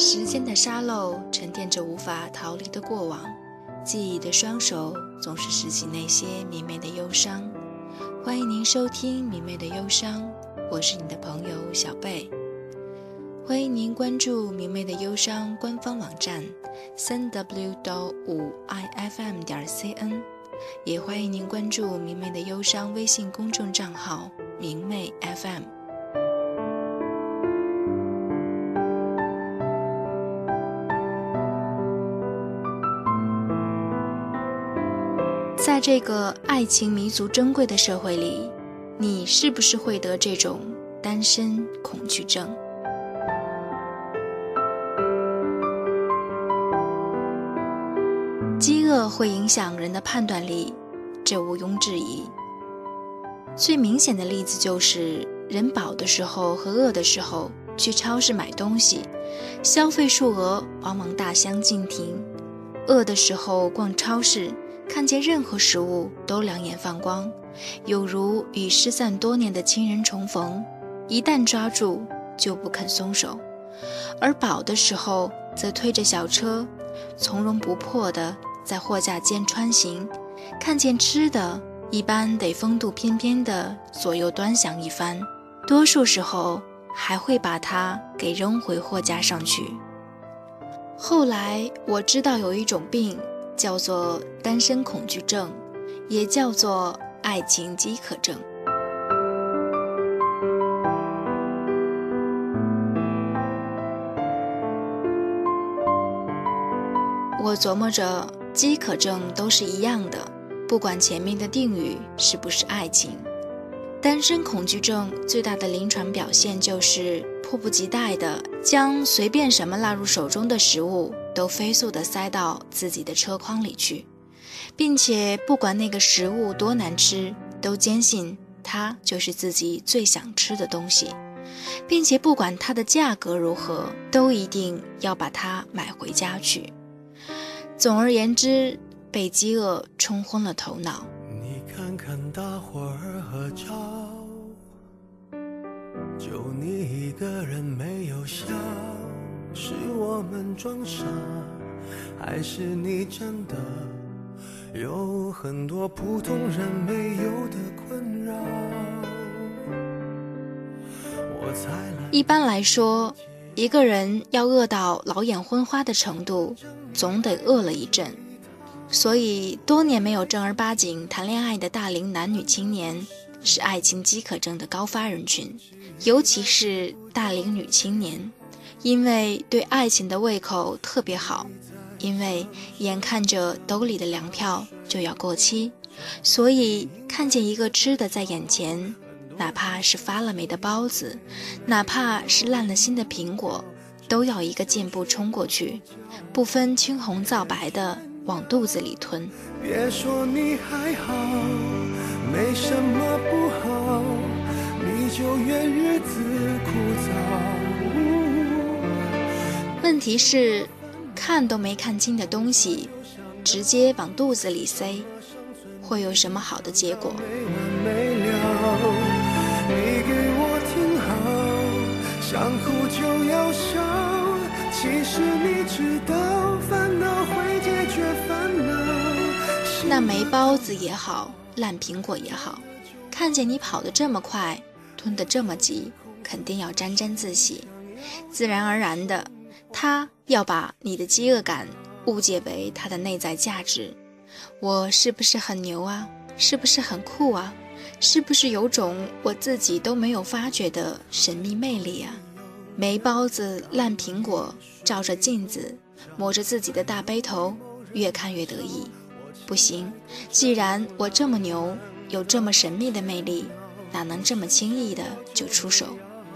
时间的沙漏沉淀着无法逃离的过往，记忆的双手总是拾起那些明媚的忧伤。欢迎您收听《明媚的忧伤》，我是你的朋友小贝。欢迎您关注《明媚的忧伤》官方网站三 w 到五 ifm 点 cn，也欢迎您关注《明媚的忧伤》微信公众账号“明媚 FM”。在这个爱情弥足珍贵的社会里，你是不是会得这种单身恐惧症？饥饿会影响人的判断力，这毋庸置疑。最明显的例子就是，人饱的时候和饿的时候去超市买东西，消费数额往往大相径庭；饿的时候逛超市。看见任何食物都两眼放光，有如与失散多年的亲人重逢，一旦抓住就不肯松手；而饱的时候，则推着小车，从容不迫地在货架间穿行，看见吃的，一般得风度翩翩地左右端详一番，多数时候还会把它给扔回货架上去。后来我知道有一种病。叫做单身恐惧症，也叫做爱情饥渴症。我琢磨着，饥渴症都是一样的，不管前面的定语是不是爱情。单身恐惧症最大的临床表现就是迫不及待地将随便什么落入手中的食物。都飞速地塞到自己的车筐里去，并且不管那个食物多难吃，都坚信它就是自己最想吃的东西，并且不管它的价格如何，都一定要把它买回家去。总而言之，被饥饿冲昏了头脑。你看看大伙儿合照，就你一个人没有笑。是我们装傻，还是你真的有很多普通人没有的困扰？一般来说，一个人要饿到老眼昏花的程度，总得饿了一阵。所以，多年没有正儿八经谈恋爱的大龄男女青年，是爱情饥渴症的高发人群，尤其是大龄女青年。因为对爱情的胃口特别好，因为眼看着兜里的粮票就要过期，所以看见一个吃的在眼前，哪怕是发了霉的包子，哪怕是烂了心的苹果，都要一个箭步冲过去，不分青红皂白的往肚子里吞。别说你还好，没什么不好，问题是，看都没看清的东西，直接往肚子里塞，会有什么好的结果？那没包子也好，烂苹果也好，看见你跑得这么快，吞得这么急，肯定要沾沾自喜，自然而然的。他要把你的饥饿感误解为他的内在价值，我是不是很牛啊？是不是很酷啊？是不是有种我自己都没有发觉的神秘魅力啊？没包子、烂苹果，照着镜子，摸着自己的大背头，越看越得意。不行，既然我这么牛，有这么神秘的魅力，哪能这么轻易的就出手？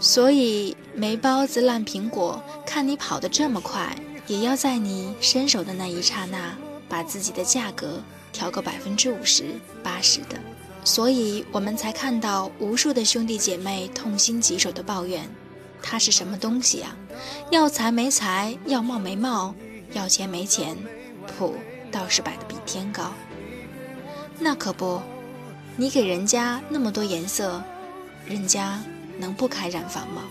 所以，没包子、烂苹果，看你跑得这么快，也要在你伸手的那一刹那，把自己的价格调个百分之五十、八十的。所以我们才看到无数的兄弟姐妹痛心疾首的抱怨：他是什么东西啊？要财没财，要貌没貌，要钱没钱，谱倒是摆得比天高。那可不，你给人家那么多颜色，人家。能不开染坊吗？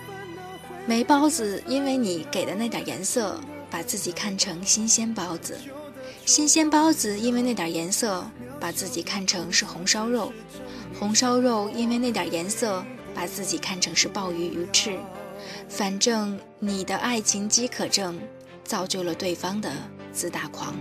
霉包子因为你给的那点颜色，把自己看成新鲜包子；新鲜包子因为那点颜色，把自己看成是红烧肉；红烧肉因为那点颜色，把自己看成是鲍鱼鱼翅。反正你的爱情饥渴症，造就了对方的自大狂。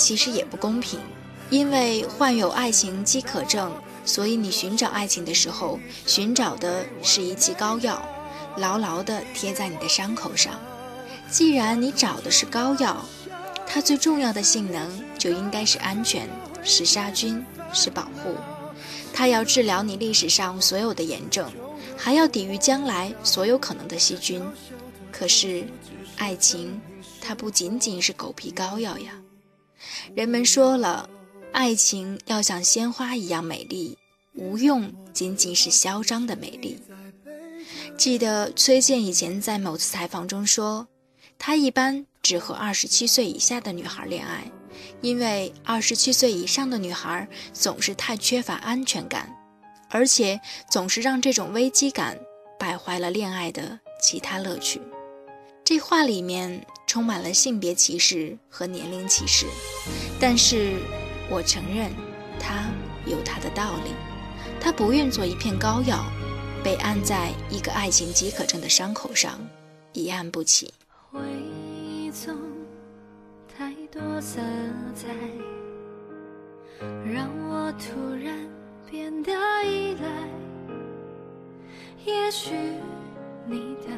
其实也不公平，因为患有爱情饥渴症，所以你寻找爱情的时候，寻找的是一剂膏药，牢牢地贴在你的伤口上。既然你找的是膏药，它最重要的性能就应该是安全，是杀菌，是保护。它要治疗你历史上所有的炎症，还要抵御将来所有可能的细菌。可是，爱情，它不仅仅是狗皮膏药呀。人们说了，爱情要像鲜花一样美丽，无用仅仅是嚣张的美丽。记得崔健以前在某次采访中说，他一般只和二十七岁以下的女孩恋爱。因为二十七岁以上的女孩总是太缺乏安全感，而且总是让这种危机感败坏了恋爱的其他乐趣。这话里面充满了性别歧视和年龄歧视，但是我承认，他有他的道理。他不愿做一片膏药，被按在一个爱情饥渴症的伤口上，一按不起。回忆总太多色彩，让我突然变得依赖。也许你的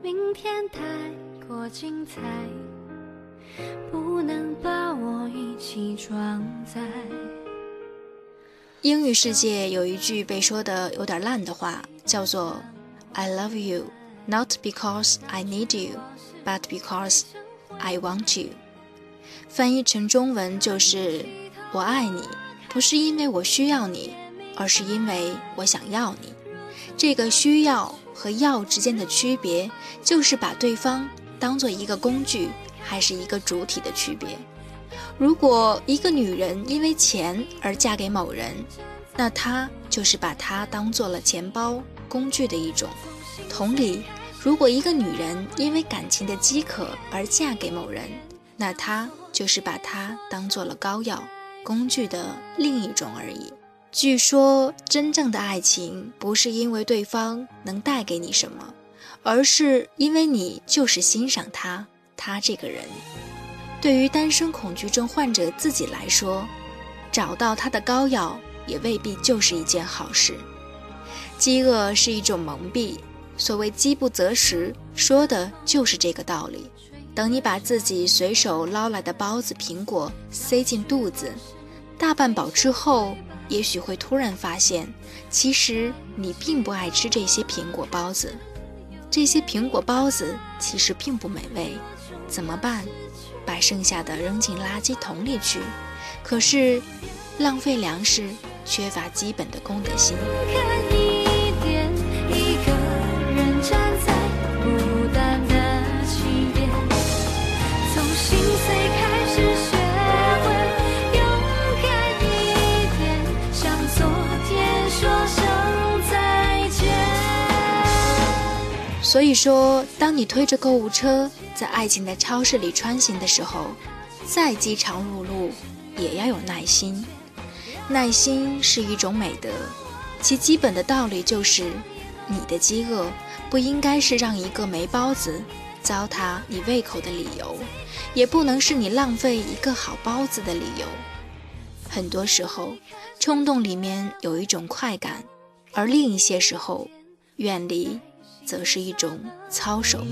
明天太过精彩，不能把我一起装载。英语世界有一句被说的有点烂的话，叫做 "I love you, not because I need you, but because I want you." 翻译成中文就是“我爱你，不是因为我需要你，而是因为我想要你。”这个需要和要之间的区别，就是把对方当做一个工具还是一个主体的区别。如果一个女人因为钱而嫁给某人，那她就是把他当做了钱包工具的一种。同理，如果一个女人因为感情的饥渴而嫁给某人，那她。就是把它当做了膏药工具的另一种而已。据说，真正的爱情不是因为对方能带给你什么，而是因为你就是欣赏他，他这个人。对于单身恐惧症患者自己来说，找到他的膏药也未必就是一件好事。饥饿是一种蒙蔽，所谓饥不择食，说的就是这个道理。等你把自己随手捞来的包子、苹果塞进肚子，大半饱之后，也许会突然发现，其实你并不爱吃这些苹果包子。这些苹果包子其实并不美味，怎么办？把剩下的扔进垃圾桶里去。可是，浪费粮食，缺乏基本的公德心。所以说，当你推着购物车在爱情的超市里穿行的时候，再饥肠辘辘，也要有耐心。耐心是一种美德，其基本的道理就是：你的饥饿不应该是让一个霉包子糟蹋你胃口的理由，也不能是你浪费一个好包子的理由。很多时候，冲动里面有一种快感，而另一些时候，远离。则是一种操守。